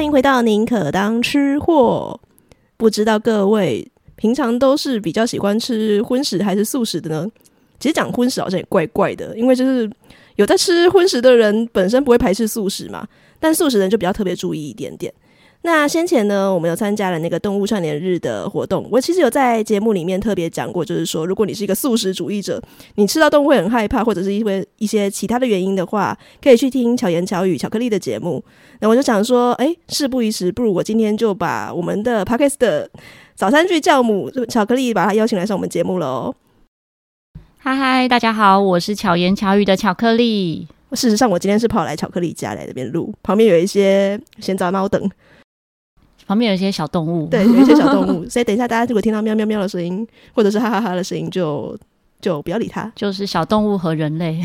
欢迎回到宁可当吃货。不知道各位平常都是比较喜欢吃荤食还是素食的呢？其实讲荤食好像也怪怪的，因为就是有在吃荤食的人本身不会排斥素食嘛，但素食人就比较特别注意一点点。那先前呢，我们有参加了那个动物串联日的活动。我其实有在节目里面特别讲过，就是说，如果你是一个素食主义者，你吃到动物会很害怕，或者是因为一些其他的原因的话，可以去听巧言巧语巧克力的节目。那我就想说，哎，事不宜迟，不如我今天就把我们的 Podcast 的早餐剧教母巧克力把他邀请来上我们节目了哦。嗨嗨，大家好，我是巧言巧语的巧克力。事实上，我今天是跑来巧克力家来这边录，旁边有一些闲杂猫等。旁边有一些小动物，对，有一些小动物，所以等一下大家如果听到喵喵喵的声音，或者是哈哈哈的声音，就就不要理它，就是小动物和人类。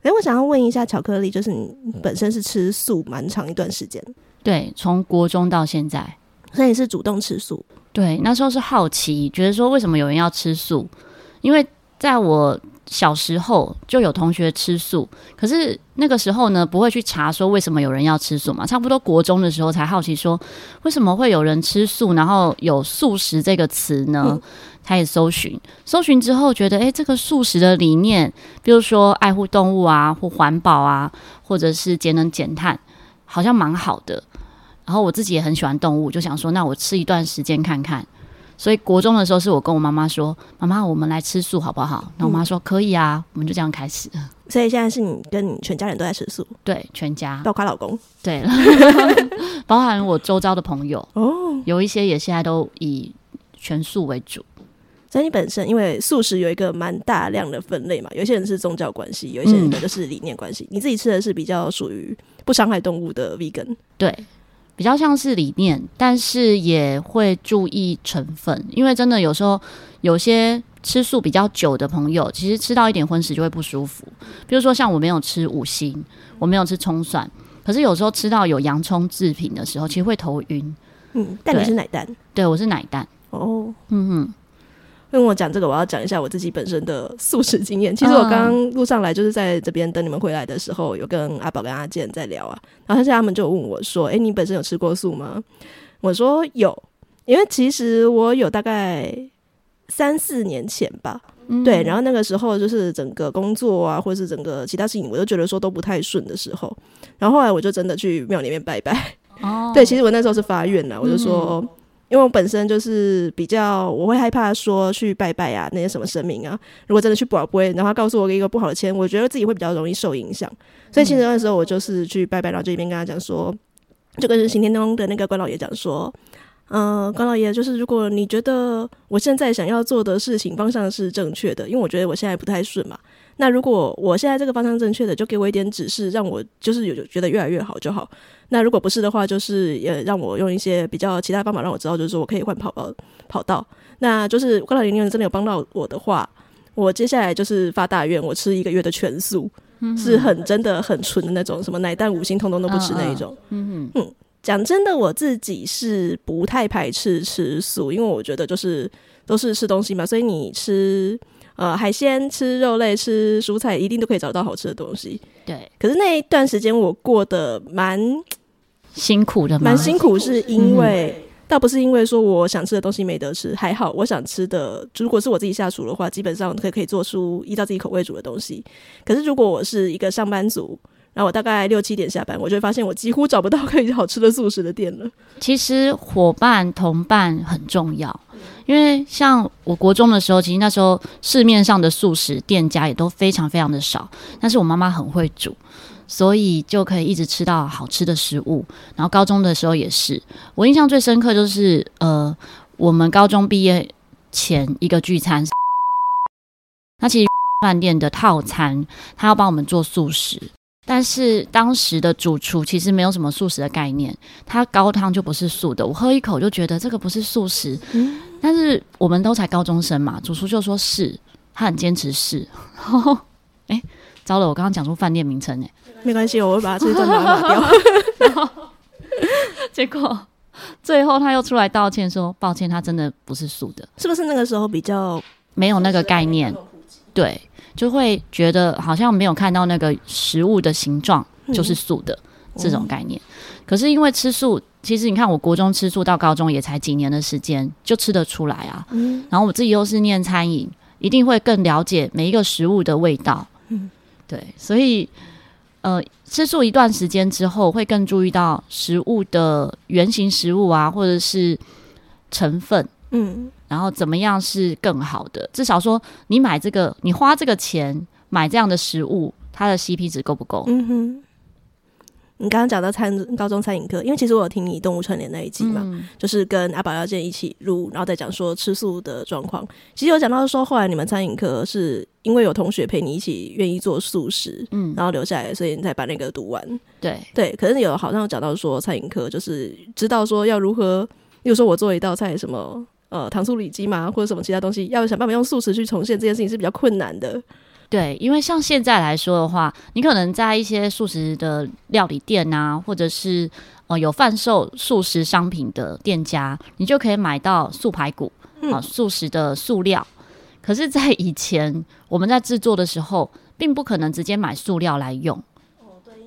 哎，我想要问一下巧克力，就是你本身是吃素蛮长一段时间？对，从国中到现在，所以你是主动吃素？对，那时候是好奇，觉得说为什么有人要吃素，因为在我。小时候就有同学吃素，可是那个时候呢，不会去查说为什么有人要吃素嘛。差不多国中的时候才好奇说，为什么会有人吃素，然后有素食这个词呢？开始搜寻，搜寻之后觉得，诶，这个素食的理念，比如说爱护动物啊，或环保啊，或者是节能减碳，好像蛮好的。然后我自己也很喜欢动物，就想说，那我吃一段时间看看。所以国中的时候，是我跟我妈妈说：“妈妈，我们来吃素好不好？”那我妈说：“可以啊。”我们就这样开始。所以现在是你跟你全家人都在吃素？对，全家，包括老公。对了，包含我周遭的朋友哦，有一些也现在都以全素为主。所以你本身因为素食有一个蛮大量的分类嘛，有些人是宗教关系，有一些人就是理念关系。嗯、你自己吃的是比较属于不伤害动物的 vegan，对。比较像是理念，但是也会注意成分，因为真的有时候有些吃素比较久的朋友，其实吃到一点荤食就会不舒服。比如说像我没有吃五星，我没有吃葱蒜，可是有时候吃到有洋葱制品的时候，其实会头晕。嗯，但你是奶蛋？对，我是奶蛋。哦，嗯哼。跟我讲这个，我要讲一下我自己本身的素食经验。其实我刚刚路上来，就是在这边等你们回来的时候，有跟阿宝跟阿健在聊啊。然后现在他们就问我说：“哎，你本身有吃过素吗？”我说有，因为其实我有大概三四年前吧，嗯、对。然后那个时候就是整个工作啊，或者是整个其他事情，我都觉得说都不太顺的时候。然后后来我就真的去庙里面拜拜。哦，对，其实我那时候是发愿了，我就说。嗯因为我本身就是比较，我会害怕说去拜拜啊，那些什么神明啊，如果真的去拜拜，然后他告诉我一个不好的签，我觉得自己会比较容易受影响。所以其实那时候我就是去拜拜，然后就一边跟他讲说，就跟行天宫的那个关老爷讲说，嗯、呃，关老爷就是如果你觉得我现在想要做的事情方向是正确的，因为我觉得我现在不太顺嘛。那如果我现在这个方向正确的，就给我一点指示，让我就是有觉得越来越好就好。那如果不是的话，就是也让我用一些比较其他方法让我知道，就是说我可以换跑道跑道。那就是高老爷，你真的有帮到我的话，我接下来就是发大愿，我吃一个月的全素，嗯、是很真的很纯的那种，什么奶蛋五星通通都不吃那一种。嗯，讲真的，我自己是不太排斥吃素，因为我觉得就是都是吃东西嘛，所以你吃。呃，海鲜吃肉类吃蔬菜，一定都可以找到好吃的东西。对，可是那一段时间我过得蛮辛苦的，蛮辛苦，是因为、嗯、倒不是因为说我想吃的东西没得吃，还好我想吃的，如果是我自己下厨的话，基本上可以可以做出依照自己口味煮的东西。可是如果我是一个上班族，然后我大概六七点下班，我就会发现我几乎找不到可以好吃的素食的店了。其实伙伴同伴很重要。因为像我国中的时候，其实那时候市面上的素食店家也都非常非常的少，但是我妈妈很会煮，所以就可以一直吃到好吃的食物。然后高中的时候也是，我印象最深刻就是呃，我们高中毕业前一个聚餐，那其实饭店的套餐他要帮我们做素食。但是当时的主厨其实没有什么素食的概念，他高汤就不是素的。我喝一口就觉得这个不是素食，但是我们都才高中生嘛，主厨就说是，他很坚持是。哎、欸，糟了，我刚刚讲出饭店名称哎，没关系，我会把这段拿掉。然后结果最后他又出来道歉说，抱歉，他真的不是素的。是不是那个时候比较没有那个概念？对。就会觉得好像没有看到那个食物的形状就是素的，嗯、这种概念。可是因为吃素，其实你看，我国中吃素到高中也才几年的时间，就吃得出来啊。然后我自己又是念餐饮，一定会更了解每一个食物的味道。对，所以呃，吃素一段时间之后，会更注意到食物的原型食物啊，或者是成分。嗯。然后怎么样是更好的？至少说，你买这个，你花这个钱买这样的食物，它的 CP 值够不够？嗯哼。你刚刚讲到餐高中餐饮课，因为其实我有听你动物串联那一集嘛，嗯、就是跟阿宝要见一起录，然后再讲说吃素的状况。其实有讲到说，后来你们餐饮课是因为有同学陪你一起愿意做素食，嗯，然后留下来，所以你才把那个读完。对对，可是有好像有讲到说，餐饮课就是知道说要如何，比如说我做一道菜什么。呃，糖醋里脊嘛，或者什么其他东西，要想办法用素食去重现这件事情是比较困难的。对，因为像现在来说的话，你可能在一些素食的料理店啊，或者是呃有贩售素食商品的店家，你就可以买到素排骨啊、呃，素食的素料。嗯、可是，在以前我们在制作的时候，并不可能直接买素料来用。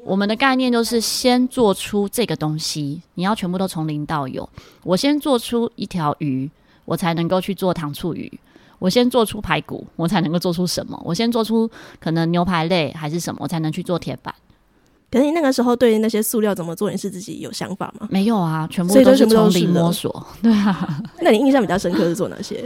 我们的概念就是先做出这个东西，你要全部都从零到有。我先做出一条鱼。我才能够去做糖醋鱼。我先做出排骨，我才能够做出什么？我先做出可能牛排类还是什么，我才能去做铁板。可是你那个时候对于那些塑料怎么做，你是自己有想法吗？没有啊，全部都是从零摸索。对啊，那你印象比较深刻是做哪些？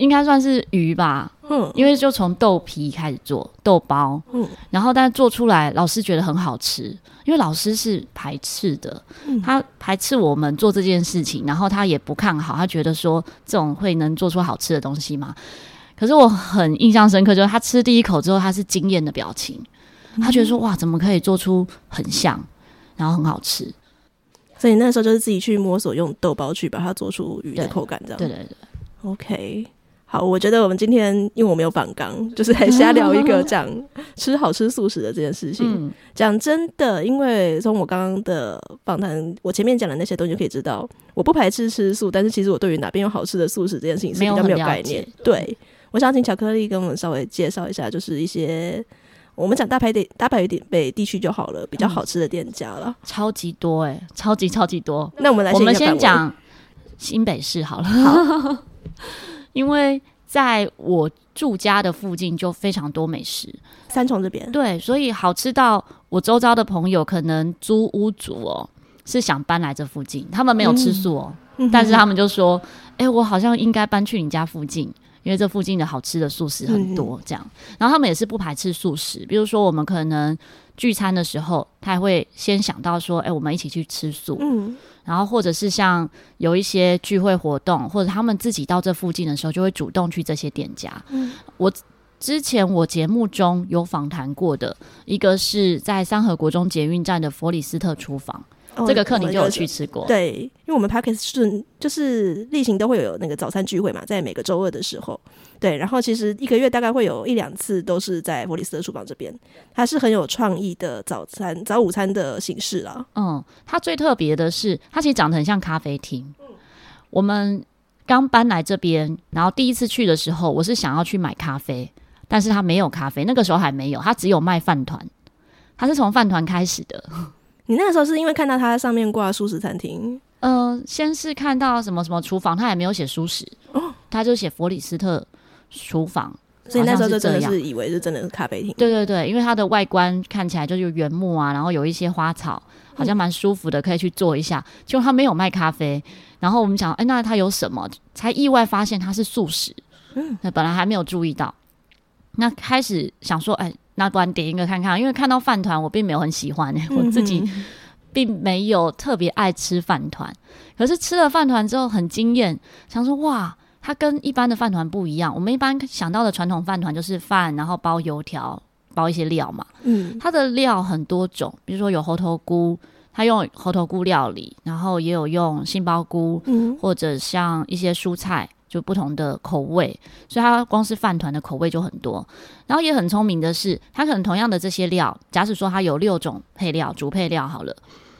应该算是鱼吧，嗯，因为就从豆皮开始做豆包，嗯，然后但是做出来，老师觉得很好吃，因为老师是排斥的，嗯，他排斥我们做这件事情，然后他也不看好，他觉得说这种会能做出好吃的东西吗？可是我很印象深刻，就是他吃第一口之后，他是惊艳的表情，他觉得说哇，怎么可以做出很像，然后很好吃，所以那时候就是自己去摸索，用豆包去把它做出鱼的口感，这样，对对对，OK。好，我觉得我们今天因为我没有访纲，就是来瞎聊一个 讲吃好吃素食的这件事情。讲、嗯、真的，因为从我刚刚的访谈，我前面讲的那些东西就可以知道，我不排斥吃素，但是其实我对于哪边有好吃的素食这件事情是比较没有概念。对，我想请巧克力跟我们稍微介绍一下，就是一些我们讲大台北大台北地区就好了，比较好吃的店家了。超级多哎、欸，超级超级多。那我们来，我们先讲新北市好了。好 因为在我住家的附近就非常多美食，三重这边对，所以好吃到我周遭的朋友可能租屋主哦是想搬来这附近，他们没有吃素哦，嗯、但是他们就说：“哎、欸，我好像应该搬去你家附近，因为这附近的好吃的素食很多。”这样，然后他们也是不排斥素食，比如说我们可能聚餐的时候，他还会先想到说：“哎、欸，我们一起去吃素。”嗯。然后，或者是像有一些聚会活动，或者他们自己到这附近的时候，就会主动去这些店家。嗯，我之前我节目中有访谈过的一个是在三河国中捷运站的佛里斯特厨房。哦、这个课你就有去吃过？对，因为我们 Podcast 是就是例行都会有那个早餐聚会嘛，在每个周二的时候，对，然后其实一个月大概会有一两次都是在佛里斯特厨房这边，它是很有创意的早餐早午餐的形式啦。嗯，它最特别的是，它其实长得很像咖啡厅。嗯、我们刚搬来这边，然后第一次去的时候，我是想要去买咖啡，但是它没有咖啡，那个时候还没有，它只有卖饭团，它是从饭团开始的。你那个时候是因为看到它上面挂素食餐厅？呃，先是看到什么什么厨房，他也没有写素食，哦，他就写佛里斯特厨房，所以那时候就真的是以为是真的是咖啡厅。对对对，因为它的外观看起来就是原木啊，然后有一些花草，好像蛮舒服的，可以去坐一下。结果他没有卖咖啡，然后我们想，哎，那他有什么？才意外发现他是素食。嗯，那本来还没有注意到，那开始想说，哎。那不然点一个看看，因为看到饭团，我并没有很喜欢、欸，我自己并没有特别爱吃饭团。可是吃了饭团之后很惊艳，想说哇，它跟一般的饭团不一样。我们一般想到的传统饭团就是饭，然后包油条，包一些料嘛。嗯，它的料很多种，比如说有猴头菇，它用猴头菇料理，然后也有用杏鲍菇，嗯，或者像一些蔬菜。就不同的口味，所以它光是饭团的口味就很多。然后也很聪明的是，它可能同样的这些料，假使说它有六种配料，主配料好了，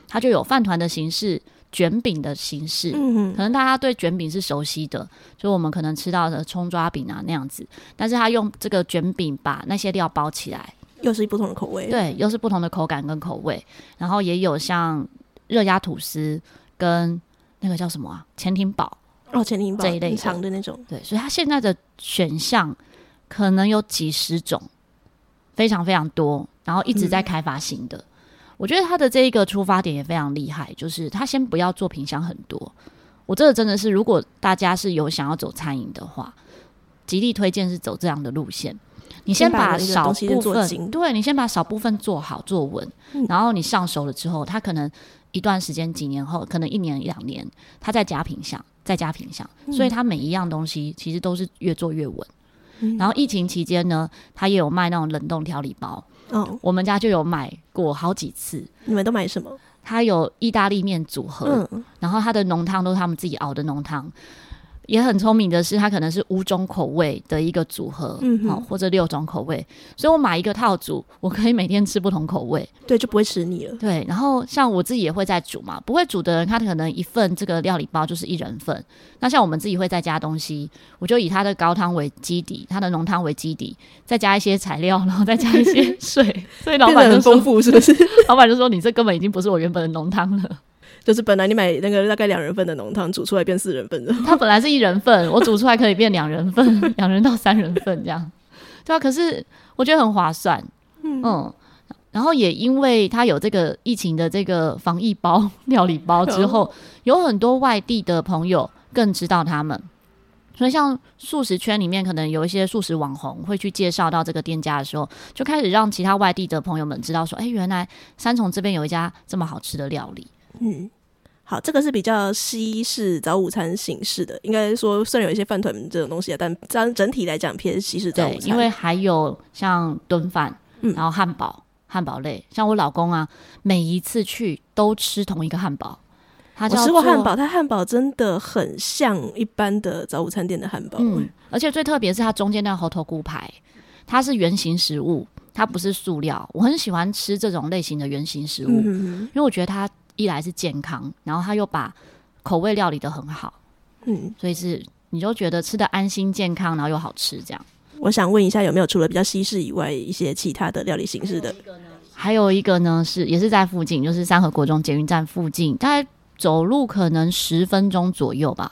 它就有饭团的形式、卷饼的形式。嗯哼，可能大家对卷饼是熟悉的，就我们可能吃到的葱抓饼啊那样子。但是它用这个卷饼把那些料包起来，又是不同的口味，对，又是不同的口感跟口味。然后也有像热压吐司跟那个叫什么啊，潜艇堡哦，潜艇堡这一类长的那种。对，所以它现在的选项可能有几十种，非常非常多，然后一直在开发新的。嗯、我觉得它的这一个出发点也非常厉害，就是他先不要做品相很多。我这个真的是，如果大家是有想要走餐饮的话，极力推荐是走这样的路线。你先把少部分，对，你先把少部分做好做稳，嗯，然后你上手了之后，它可能一段时间，几年后，可能一年两年，它再加品项，再加品相，嗯，所以它每一样东西其实都是越做越稳，嗯。然后疫情期间呢，它也有卖那种冷冻调理包，哦，我们家就有买过好几次。你们都买什么？它有意大利面组合，嗯，然后它的浓汤都是他们自己熬的浓汤。也很聪明的是，它可能是五种口味的一个组合，嗯，好，或者六种口味，所以我买一个套组，我可以每天吃不同口味，对，就不会吃腻了。对，然后像我自己也会在煮嘛，不会煮的人，他可能一份这个料理包就是一人份。那像我们自己会再加东西，我就以它的高汤为基底，它的浓汤为基底，再加一些材料，然后再加一些水，所以老板很丰富，是不是？老板就说：“你这根本已经不是我原本的浓汤了。”就是本来你买那个大概两人份的浓汤，煮出来变四人份的。它本来是一人份，我煮出来可以变两人份，两人到三人份这样，对啊。可是我觉得很划算，嗯，嗯，然后也因为它有这个疫情的这个防疫包、料理包之后，有很多外地的朋友更知道他们。所以像素食圈里面，可能有一些素食网红会去介绍到这个店家的时候，就开始让其他外地的朋友们知道说，哎，原来三重这边有一家这么好吃的料理。嗯，好，这个是比较西式早午餐形式的，应该说虽然有一些饭团这种东西啊，但整整体来讲偏西式早午餐。对，因为还有像炖饭，然后汉堡、汉堡类，像我老公啊，每一次去都吃同一个汉堡。他我吃过汉堡，他汉堡真的很像一般的早午餐店的汉堡。嗯，而且最特别是它中间那个猴头菇排，它是圆形食物，它不是塑料。我很喜欢吃这种类型的圆形食物，嗯，因为我觉得它。一来是健康，然后他又把口味料理的很好，嗯，所以是你就觉得吃的安心、健康，然后又好吃这样。我想问一下，有没有除了比较西式以外，一些其他的料理形式的？还有一个呢，是也是在附近，就是三河国中捷运站附近，大概走路可能十分钟左右吧，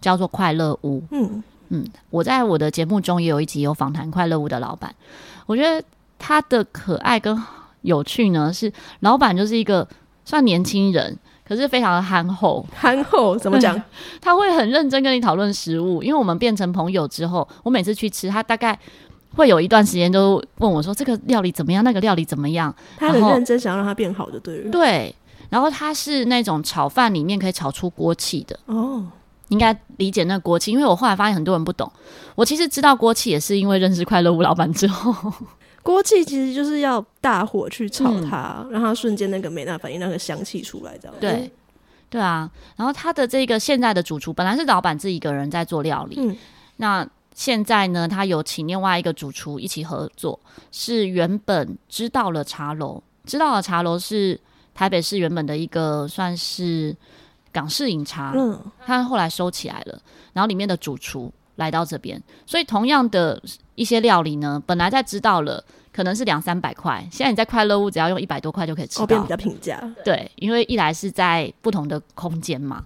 叫做快乐屋。嗯嗯，我在我的节目中也有一集有访谈快乐屋的老板，我觉得他的可爱跟有趣呢，是老板就是一个。算年轻人，可是非常的憨厚。憨厚怎么讲？他会很认真跟你讨论食物，因为我们变成朋友之后，我每次去吃，他大概会有一段时间都问我说：“这个料理怎么样？那个料理怎么样？”他很认真，想要让它变好的，对。对，然后他是那种炒饭里面可以炒出锅气的哦，应该理解那锅气，因为我后来发现很多人不懂，我其实知道锅气也是因为认识快乐屋老板之后。锅气其实就是要大火去炒它，嗯、让它瞬间那个美纳反应，那个香气出来，这样。对，对啊。然后他的这个现在的主厨本来是老板自己一个人在做料理，嗯，那现在呢，他有请另外一个主厨一起合作，是原本知道了茶楼，知道了茶楼是台北市原本的一个算是港式饮茶，嗯，他后来收起来了，然后里面的主厨。来到这边，所以同样的一些料理呢，本来在知道了可能是两三百块，现在你在快乐屋只要用一百多块就可以吃到，变比较平价。对，因为一来是在不同的空间嘛，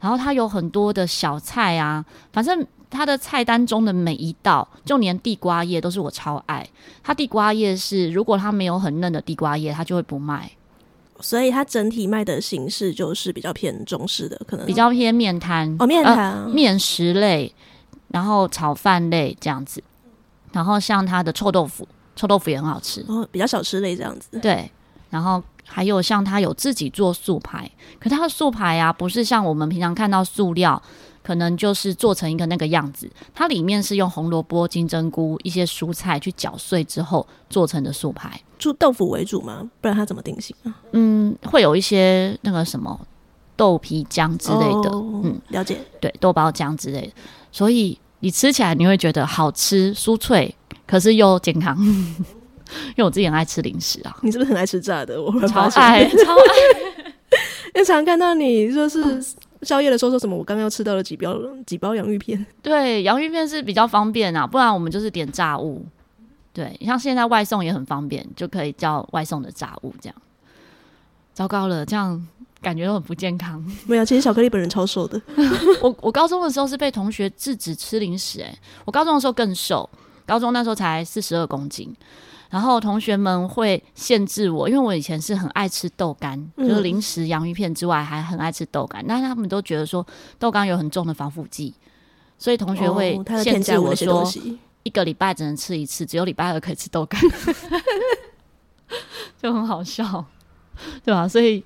然后它有很多的小菜啊，反正它的菜单中的每一道，就连地瓜叶都是我超爱。它地瓜叶是如果它没有很嫩的地瓜叶，它就会不卖。所以它整体卖的形式就是比较偏中式的，可能比较偏面摊哦，面摊、呃、面食类。然后炒饭类这样子，然后像它的臭豆腐，臭豆腐也很好吃哦，比较小吃类这样子。对，然后还有像它有自己做素排，可它的素排啊，不是像我们平常看到塑料，可能就是做成一个那个样子，它里面是用红萝卜、金针菇一些蔬菜去搅碎之后做成的素排，做豆腐为主吗？不然它怎么定型啊？嗯，会有一些那个什么豆皮浆之类的，哦、嗯，了解，对，豆包浆之类的。所以你吃起来你会觉得好吃、酥脆，可是又健康。因为我自己很爱吃零食啊，你是不是很爱吃炸的？我超爱，超爱。因为常看到你说是宵夜的时候说什么，我刚刚又吃到了几包几包洋芋片。对，洋芋片是比较方便啊，不然我们就是点炸物。对，像现在外送也很方便，就可以叫外送的炸物这样。糟糕了，这样感觉都很不健康。没有，其实巧克力本人超瘦的。我我高中的时候是被同学制止吃零食，诶，我高中的时候更瘦，高中那时候才四十二公斤。然后同学们会限制我，因为我以前是很爱吃豆干，嗯、就是零食、洋芋片之外，还很爱吃豆干。但是他们都觉得说豆干有很重的防腐剂，所以同学会限制我说，一个礼拜只能吃一次，只有礼拜二可以吃豆干，就很好笑。对吧？所以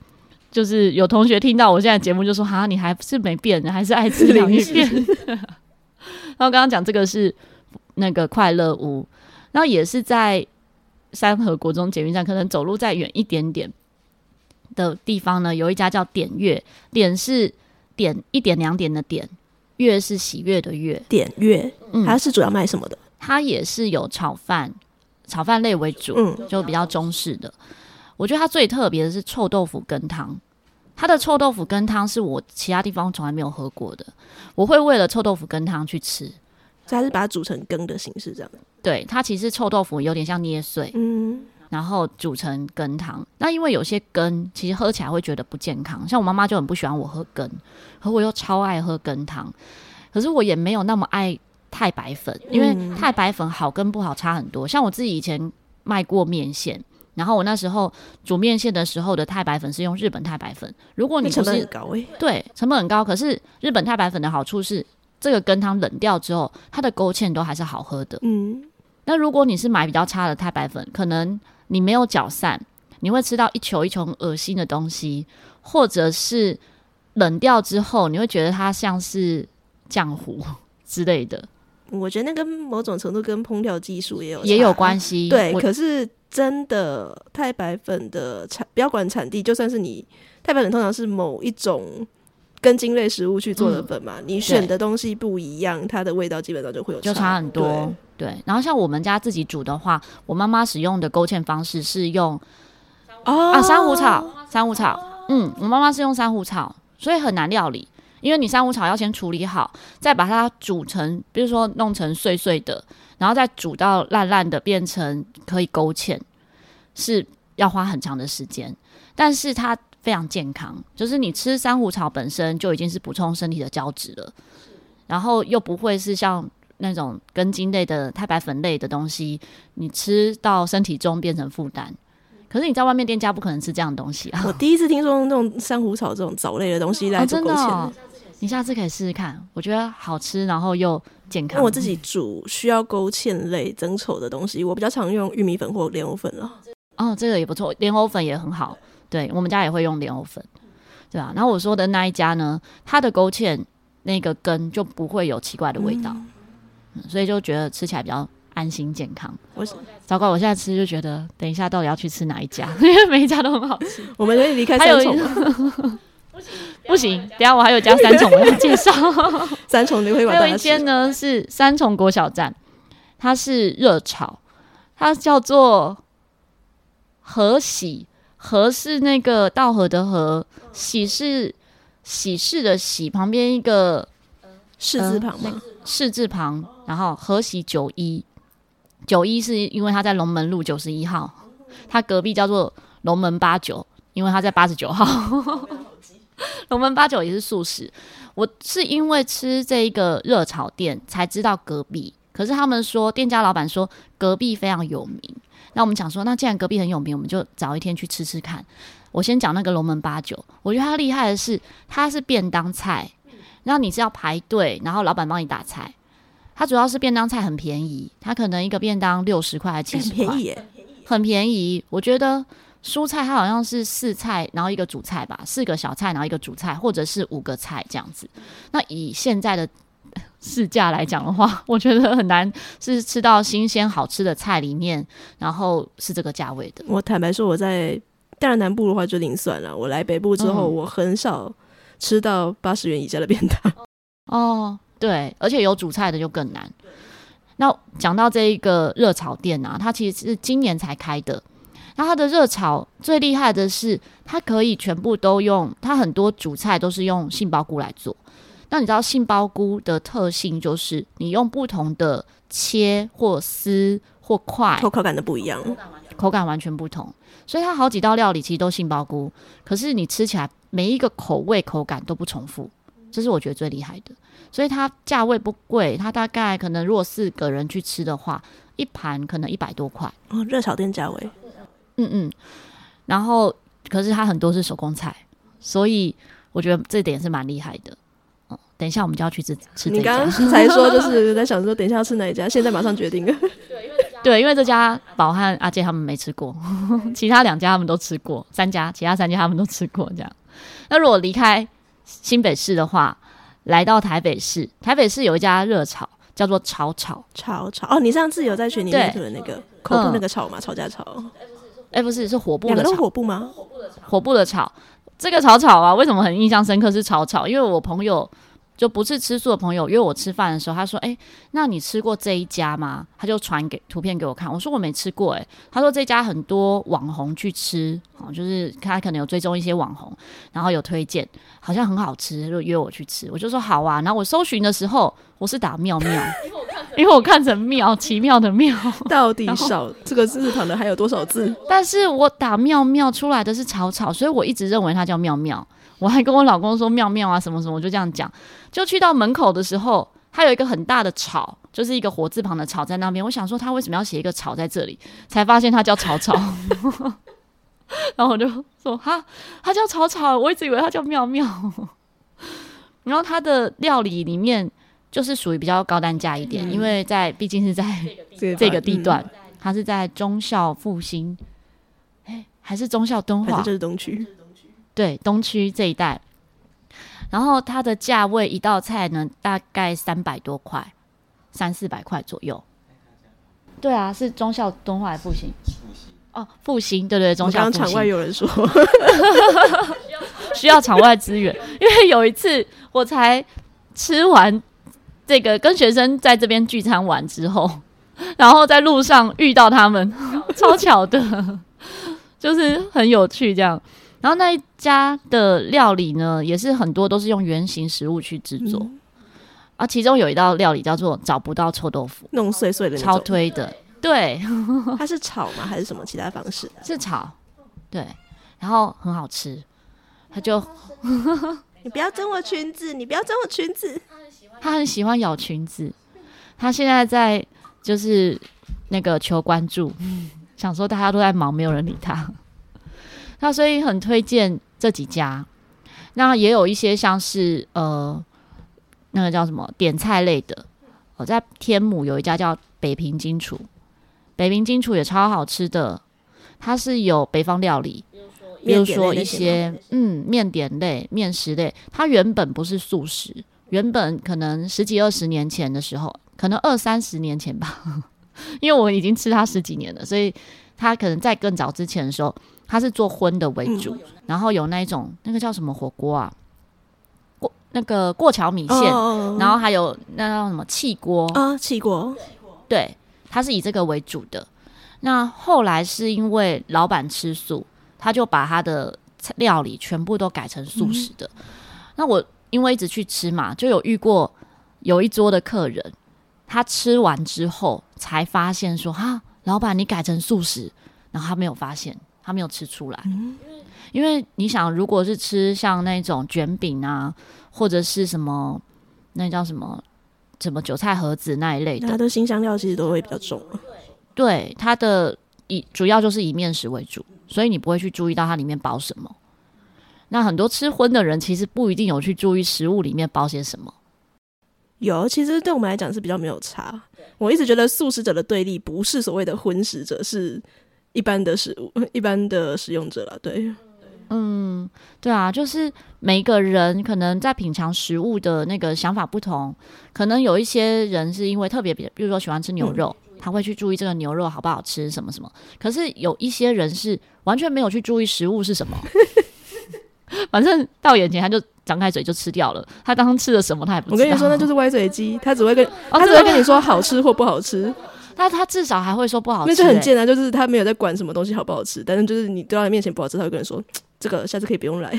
就是有同学听到我现在节目，就说：“哈，你还是没变，还是爱吃洋芋片。”然后刚刚讲这个是那个快乐屋，然后也是在三河国中捷运站，可能走路再远一点点的地方呢，有一家叫点月，点是点一点两点的点，月是喜悦的月，点月，嗯，它是主要卖什么的？它也是有炒饭，炒饭类为主，嗯，就比较中式的。我觉得它最特别的是臭豆腐羹汤，它的臭豆腐羹汤是我其他地方从来没有喝过的。我会为了臭豆腐羹汤去吃，所以它是把它煮成羹的形式，这样。对，它其实臭豆腐有点像捏碎，嗯，然后煮成羹汤。那因为有些羹其实喝起来会觉得不健康，像我妈妈就很不喜欢我喝羹，可我又超爱喝羹汤。可是我也没有那么爱太白粉，因为太白粉好跟不好差很多。像我自己以前卖过面线。然后我那时候煮面线的时候的太白粉是用日本太白粉。如果你不是，成本很高欸，对，成本很高。可是日本太白粉的好处是，这个羹汤冷掉之后，它的勾芡都还是好喝的。嗯。那如果你是买比较差的太白粉，可能你没有搅散，你会吃到一球一球恶心的东西，或者是冷掉之后，你会觉得它像是浆糊 之类的。我觉得那跟某种程度跟烹调技术也有也有关系。对，可是。真的太白粉的产，不要管产地，就算是你太白粉，通常是某一种根茎类食物去做的粉嘛，嗯、你选的东西不一样，它的味道基本上就会有差就差很多。对，对，然后像我们家自己煮的话，我妈妈使用的勾芡方式是用哦。啊珊瑚草，珊瑚草，嗯，我妈妈是用珊瑚草，所以很难料理，因为你珊瑚草要先处理好，再把它煮成，比如说弄成碎碎的。然后再煮到烂烂的，变成可以勾芡，是要花很长的时间，但是它非常健康。就是你吃珊瑚草本身就已经是补充身体的胶质了，然后又不会是像那种根茎类的太白粉类的东西，你吃到身体中变成负担。可是你在外面店家不可能吃这样的东西啊！我第一次听说那种珊瑚草这种藻类的东西来做勾芡。哦你下次可以试试看，我觉得好吃，然后又健康。我自己煮需要勾芡类增稠的东西，我比较常用玉米粉或莲藕粉了。哦，这个也不错，莲藕粉也很好。对，我们家也会用莲藕粉，对吧？然后我说的那一家呢，它的勾芡那个根就不会有奇怪的味道，所以就觉得吃起来比较安心健康。我糟糕，我现在吃就觉得，等一下到底要去吃哪一家？因为每一家都很好吃。我们可以离开三重。不行，等下我还有家三重，我要介绍 三重你会还有一间呢，是三重国小站，它是热炒，它叫做和喜，和是那个道和的和，喜是喜事的喜，旁边一个士字旁吗？士字旁，然后和喜九一，九一是因为他在龙门路九十一号，他隔壁叫做龙门八九，因为他在八十九号。龙门八九也是素食，我是因为吃这一个热炒店才知道隔壁。可是他们说店家老板说隔壁非常有名，那我们讲说，那既然隔壁很有名，我们就找一天去吃吃看。我先讲那个龙门八九，我觉得它厉害的是它是便当菜，然后你是要排队，然后老板帮你打菜。它主要是便当菜很便宜，它可能一个便当六十块还七十块，很便宜，很便宜。我觉得。蔬菜它好像是四菜，然后一个主菜吧，四个小菜，然后一个主菜，或者是五个菜这样子。那以现在的市价来讲的话，我觉得很难是吃到新鲜好吃的菜里面，然后是这个价位的。我坦白说，我在当然南部的话就另算了。我来北部之后，嗯、我很少吃到八十元以下的便当。哦，对，而且有主菜的就更难。那讲到这一个热炒店啊，它其实是今年才开的。那它的热炒最厉害的是，它可以全部都用，它很多主菜都是用杏鲍菇来做。那你知道杏鲍菇的特性就是，你用不同的切或撕或块，口口感的不一样，口感完全不同。所以它好几道料理其实都杏鲍菇，可是你吃起来每一个口味口感都不重复，这是我觉得最厉害的。所以它价位不贵，它大概可能如果四个人去吃的话，一盘可能一百多块。哦，热炒店价位，嗯嗯。然后，可是它很多是手工菜，所以我觉得这点是蛮厉害的。哦，等一下我们就要去吃吃这家。你刚刚才说就是在想说，等一下要吃哪一家？现在马上决定了。对，因为这家宝和阿杰他们没吃过，其他两家他们都吃过，三家其他三家他们都吃过。这样，那如果离开新北市的话，来到台北市，台北市有一家热炒，叫做炒炒炒炒。哦，你上次有在群里面说的那个口部那个炒吗？吵架炒？哎，不是，是火部的炒。火部吗？火部的炒。这个炒炒啊，为什么很印象深刻？是炒炒，因为我朋友。就不是吃素的朋友约我吃饭的时候，他说：“哎、欸，那你吃过这一家吗？”他就传给图片给我看。我说：“我没吃过。”哎，他说：“这家很多网红去吃，哦，就是他可能有追踪一些网红，然后有推荐，好像很好吃，就约我去吃。”我就说：“好啊。”然后我搜寻的时候，我是打妙妙，因为我看成妙，奇妙的妙，到底少这个字旁的还有多少字？但是我打妙妙出来的是草草，所以我一直认为它叫妙妙。我还跟我老公说妙妙啊什么什么，我就这样讲。就去到门口的时候，它有一个很大的草，就是一个火字旁的草在那边。我想说他为什么要写一个草在这里，才发现他叫草草。然后我就说哈，他叫草草，我一直以为他叫妙妙。然后他的料理里面就是属于比较高单价一点，嗯、因为在毕竟是在这个地段，它、嗯、是在忠孝复兴，哎，还是忠孝敦化，这是东区。对，东区这一带，然后它的价位一道菜呢，大概三百多块，三四百块左右。对啊，是中校东化还是复兴？哦，复兴，对对，中校复兴。刚刚场外有人说需要场外资源，因为有一次我才吃完这个，跟学生在这边聚餐完之后，然后在路上遇到他们，超巧的，就是很有趣这样。然后那一家的料理呢，也是很多都是用原型食物去制作，嗯、啊，其中有一道料理叫做找不到臭豆腐，弄碎碎的，超推的，对，它是炒吗？还是什么其他方式？是炒，对，然后很好吃，他就，你不要争我裙子，你不要争我裙子，他很喜欢咬裙子，他现在在就是那个求关注，想说大家都在忙，没有人理他。那所以很推荐这几家，那也有一些像是呃，那个叫什么点菜类的，我、哦、在天母有一家叫北平金厨，北平金厨也超好吃的，它是有北方料理，比如说一些嗯面点类、面食类，它原本不是素食，原本可能十几二十年前的时候，可能二三十年前吧，因为我已经吃它十几年了，所以它可能在更早之前的时候。它是做荤的为主，嗯、然后有那一种那个叫什么火锅啊，过那个过桥米线，哦、然后还有那叫什么汽锅啊，汽锅，对，他是以这个为主的。那后来是因为老板吃素，他就把他的料理全部都改成素食的。嗯、那我因为一直去吃嘛，就有遇过有一桌的客人，他吃完之后才发现说：“哈，老板你改成素食。”然后他没有发现。他没有吃出来，嗯、因为你想，如果是吃像那种卷饼啊，或者是什么那叫什么什么韭菜盒子那一类的，它的辛香料其实都会比较重。对，它的以主要就是以面食为主，所以你不会去注意到它里面包什么。那很多吃荤的人其实不一定有去注意食物里面包些什么。有，其实对我们来讲是比较没有差。我一直觉得素食者的对立不是所谓的荤食者，是。一般的食物，一般的使用者了，对，嗯，对啊，就是每一个人可能在品尝食物的那个想法不同，可能有一些人是因为特别比，比如说喜欢吃牛肉，嗯、他会去注意这个牛肉好不好吃，什么什么。可是有一些人是完全没有去注意食物是什么，反正到眼前他就张开嘴就吃掉了。他刚刚吃了什么，他也不知道。我跟你说，那就是歪嘴鸡，他只会跟、哦、他只会跟你说好吃或不好吃。那他至少还会说不好吃，欸，那就很贱啊！就是他没有在管什么东西好不好吃，但是就是你丢到他面前不好吃，他会跟你说这个下次可以不用来。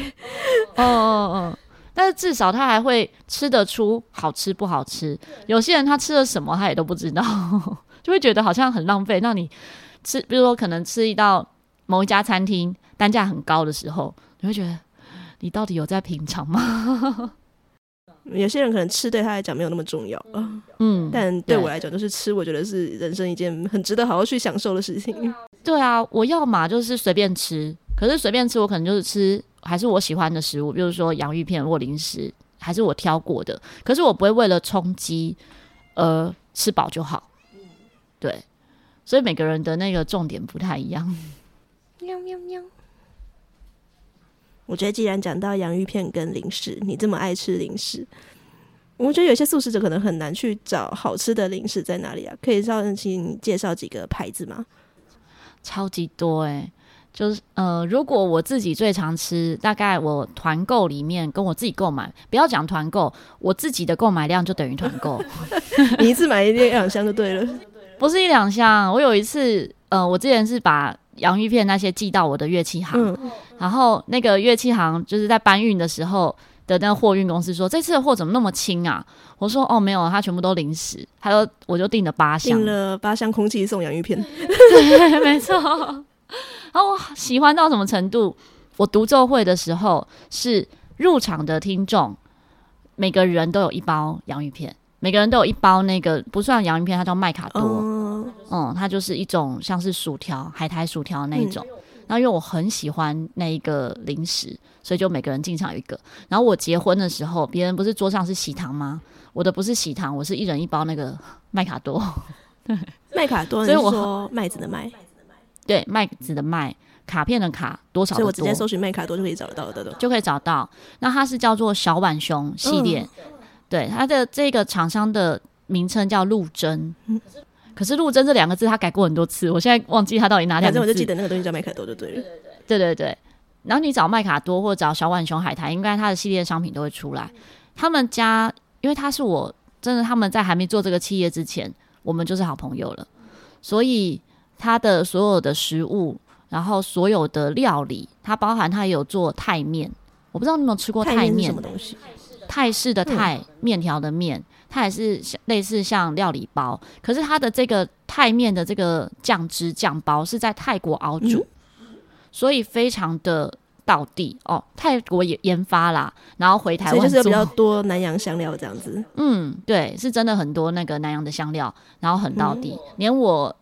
哦哦哦！但是至少他还会吃得出好吃不好吃。有些人他吃了什么他也都不知道，就会觉得好像很浪费。那你吃，比如说可能吃一道某一家餐厅单价很高的时候，你会觉得你到底有在品尝吗？有些人可能吃对他来讲没有那么重要，嗯，但对我来讲，就是吃，我觉得是人生一件很值得好好去享受的事情。对啊，我要嘛就是随便吃，可是随便吃，我可能就是吃还是我喜欢的食物，比如说洋芋片或零食，还是我挑过的，可是我不会为了充饥而吃饱就好。对，所以每个人的那个重点不太一样。喵喵喵。我觉得，既然讲到洋芋片跟零食，你这么爱吃零食，我觉得有些素食者可能很难去找好吃的零食在哪里啊？可以稍请你介绍几个牌子吗？超级多哎、欸，就是呃，如果我自己最常吃，大概我团购里面跟我自己购买，不要讲团购，我自己的购买量就等于团购 你一次买一两箱就对了，不是一两箱，我有一次，呃，我之前是把。洋芋片那些寄到我的乐器行，嗯、然后那个乐器行就是在搬运的时候的那个货运公司说，这次的货怎么那么轻啊？我说哦，没有，它全部都零食。他说我就订了八箱，订了八箱空气送洋芋片，对 没错。然后我喜欢到什么程度？我独奏会的时候是入场的听众，每个人都有一包洋芋片。每个人都有一包那个不算洋芋片，它叫麦卡多，嗯，嗯，它就是一种像是薯条、海苔薯条那一种。嗯、然后因为我很喜欢那一个零食，所以就每个人进场有一个。然后我结婚的时候，别人不是桌上是喜糖吗？我的不是喜糖，我是一人一包那个麦卡多。对，麦卡多，所以我说麦子的麦，对，麦子的麦，卡片的卡，多少多？所以我直接搜寻麦卡多就可以找得到的，就可以找到。那它是叫做小浣熊系列。嗯对，它的这个厂商的名称叫陆贞，嗯、可是陆贞这两个字他改过很多次，我现在忘记他到底哪两个字。反正我就记得那个东西叫麦卡多就对了。对对对，然后你找麦卡多或者找小浣熊海苔，应该他的系列商品都会出来。他们家，因为他是我真的他们在还没做这个企业之前，我们就是好朋友了，所以他的所有的食物，然后所有的料理，它包含他也有做泰面，我不知道你有没有吃过泰面？泰面什么东西？泰式的泰面条的面，它也是类似像料理包，可是它的这个泰面的这个酱汁酱包是在泰国熬煮，嗯、所以非常的道地哦。泰国也研发啦，然后回台湾，所以就是比较多南洋香料这样子。嗯，对，是真的很多那个南洋的香料，然后很道地。嗯、连我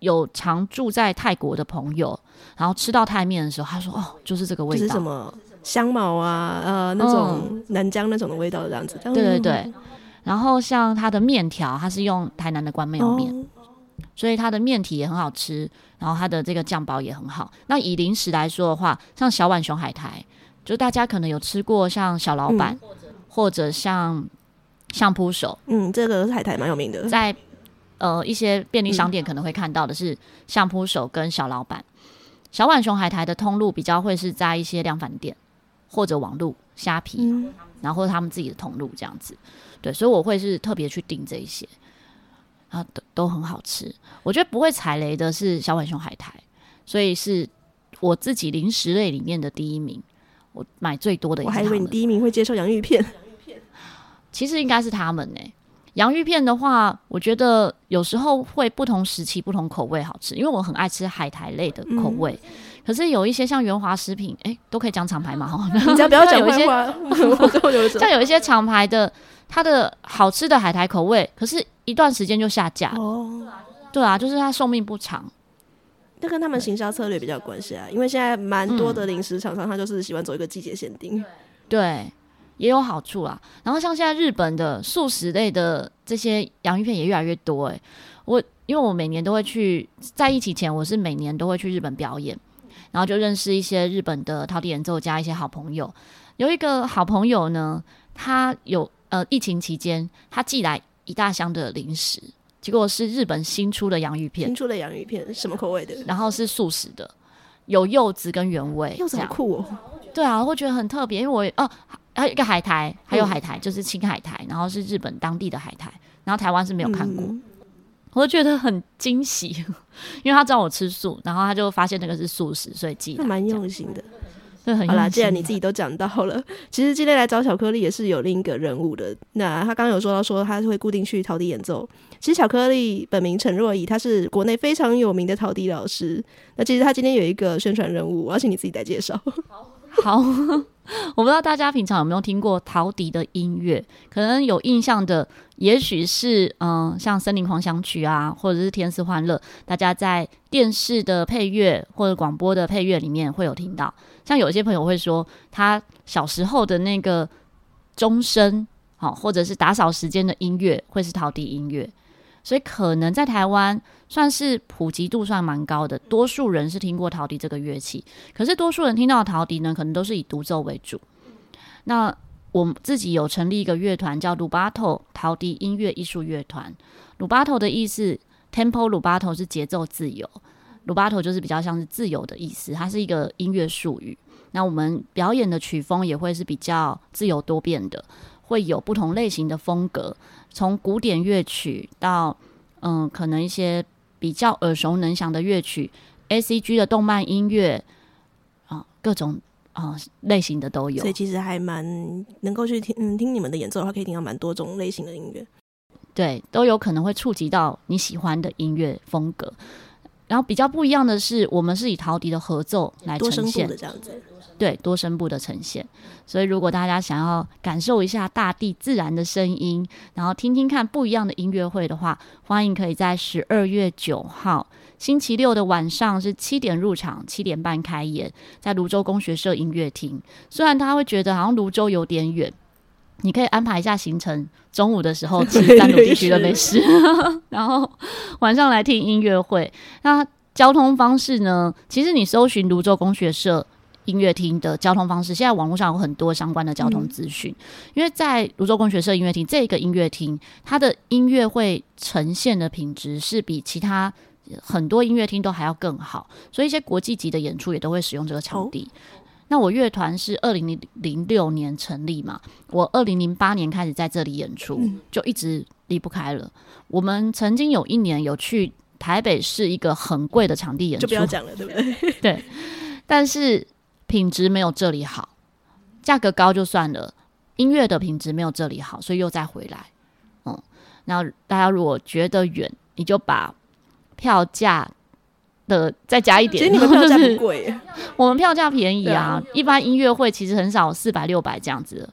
有常住在泰国的朋友，然后吃到泰面的时候，他说：“哦，就是这个味道。”是什么？香茅啊，呃，那种南疆那种的味道，这样子。嗯、对对对。然后像它的面条，它是用台南的关庙面，哦、所以它的面体也很好吃。然后它的这个酱包也很好。那以零食来说的话，像小碗熊海苔，就大家可能有吃过，像小老板，嗯、或者像相扑手。嗯，这个海苔蛮有名的，在呃一些便利商店可能会看到的是相扑手跟小老板。嗯、小碗熊海苔的通路比较会是在一些量贩店。或者网路虾皮，嗯、然后他们自己的通路这样子，对，所以我会是特别去订这一些，啊，都都很好吃。我觉得不会踩雷的是小浣熊海苔，所以是我自己零食类里面的第一名。我买最多的，我还以为你第一名会接受洋芋片，其实应该是他们呢、欸。洋芋片的话，我觉得有时候会不同时期不同口味好吃，因为我很爱吃海苔类的口味。嗯可是有一些像圆华食品，哎、欸，都可以讲厂牌嘛？哈，你只要不要讲坏话。像有一些厂牌的，它的好吃的海苔口味，可是一段时间就下架。哦，对啊，就是它寿命不长。这跟他们行销策略比较有关系啊，因为现在蛮多的零食厂商，他就是喜欢走一个季节限定。对，也有好处啊。然后像现在日本的素食类的这些洋芋片也越来越多、欸。哎，我因为我每年都会去，在一起前我是每年都会去日本表演。然后就认识一些日本的陶笛演奏家，一些好朋友。有一个好朋友呢，他有呃疫情期间，他寄来一大箱的零食，结果是日本新出的洋芋片。新出的洋芋片，什么口味的？然后是素食的，有柚子跟原味。柚子好酷哦！对啊，我觉得很特别，因为我哦还有一个海苔，还有海苔，嗯、就是青海苔，然后是日本当地的海苔，然后台湾是没有看过。嗯我就觉得很惊喜，因为他知道我吃素，然后他就发现那个是素食，所以寄的。蛮用心的，对，很好啦。既然你自己都讲到了，其实今天来找巧克力也是有另一个人物的。那他刚刚有说到说他会固定去陶笛演奏。其实巧克力本名陈若仪，他是国内非常有名的陶笛老师。那其实他今天有一个宣传任务，我要请你自己来介绍。好，好 我不知道大家平常有没有听过陶笛的音乐，可能有印象的，也许是嗯，像《森林狂想曲》啊，或者是《天赐欢乐》，大家在电视的配乐或者广播的配乐里面会有听到。像有些朋友会说，他小时候的那个钟声，好，或者是打扫时间的音乐，会是陶笛音乐。所以可能在台湾算是普及度算蛮高的，多数人是听过陶笛这个乐器。可是多数人听到陶笛呢，可能都是以独奏为主。那我自己有成立一个乐团，叫鲁巴头陶笛音乐艺术乐团。鲁巴头的意思，tempo 鲁巴头是节奏自由，鲁巴头就是比较像是自由的意思，它是一个音乐术语。那我们表演的曲风也会是比较自由多变的，会有不同类型的风格。从古典乐曲到嗯，可能一些比较耳熟能详的乐曲，A C G 的动漫音乐啊，各种啊类型的都有。所以其实还蛮能够去听，嗯，听你们的演奏的话，可以听到蛮多种类型的音乐。对，都有可能会触及到你喜欢的音乐风格。然后比较不一样的是，我们是以陶笛的合奏来呈现的这样子。对，多声部的呈现，所以如果大家想要感受一下大地自然的声音，然后听听看不一样的音乐会的话，欢迎可以在十二月九号星期六的晚上是七点入场，七点半开演，在泸州工学社音乐厅。虽然大家会觉得好像泸州有点远，你可以安排一下行程，中午的时候 吃三芦地区的美食，然后晚上来听音乐会。那交通方式呢？其实你搜寻泸州工学社。音乐厅的交通方式，现在网络上有很多相关的交通资讯。嗯、因为在泸州工学社音乐厅这个音乐厅，它的音乐会呈现的品质是比其他很多音乐厅都还要更好，所以一些国际级的演出也都会使用这个场地。哦、那我乐团是二零零六年成立嘛，我二零零八年开始在这里演出，嗯、就一直离不开了。我们曾经有一年有去台北市一个很贵的场地演出，就不要讲了，对不对？对，但是。品质没有这里好，价格高就算了，音乐的品质没有这里好，所以又再回来。嗯，那大家如果觉得远，你就把票价的再加一点。其实你们票价不贵，我们票价便宜啊。一般音乐会其实很少四百六百这样子，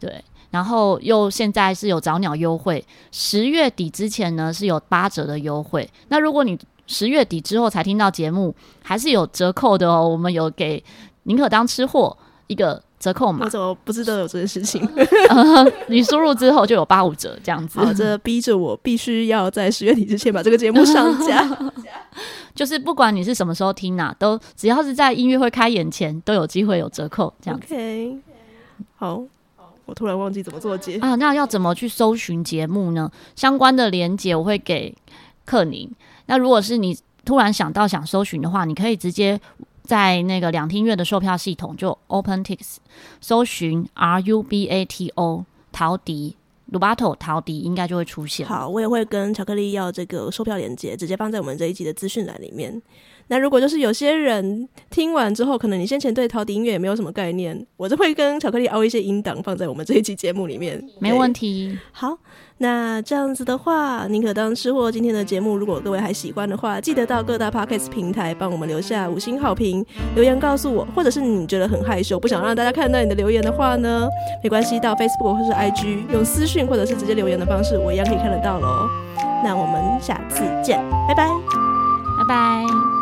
对。然后又现在是有早鸟优惠，十月底之前呢是有八折的优惠。那如果你十月底之后才听到节目，还是有折扣的哦。我们有给。宁可当吃货，一个折扣码。我怎么不知道有这件事情？呃、你输入之后就有八五折这样子。好，这 逼着我必须要在十月底之前把这个节目上架。就是不管你是什么时候听呐、啊，都只要是在音乐会开演前都有机会有折扣这样子。OK，好，我突然忘记怎么做结啊？那要怎么去搜寻节目呢？相关的连接我会给克宁。那如果是你突然想到想搜寻的话，你可以直接。在那个两厅院的售票系统，就 OpenTix 搜寻 R U B A T O 陶笛鲁巴头陶笛，应该就会出现。好，我也会跟巧克力要这个售票链接，直接放在我们这一集的资讯栏里面。那如果就是有些人听完之后，可能你先前对陶笛音乐也没有什么概念，我就会跟巧克力凹一些音档放在我们这一期节目里面。没问题。好。那这样子的话，宁可当吃货。今天的节目，如果各位还喜欢的话，记得到各大 Podcast 平台帮我们留下五星好评，留言告诉我，或者是你觉得很害羞，不想让大家看到你的留言的话呢，没关系，到 Facebook 或是 IG 用私讯或者是直接留言的方式，我一样可以看得到喽。那我们下次见，拜拜，拜拜。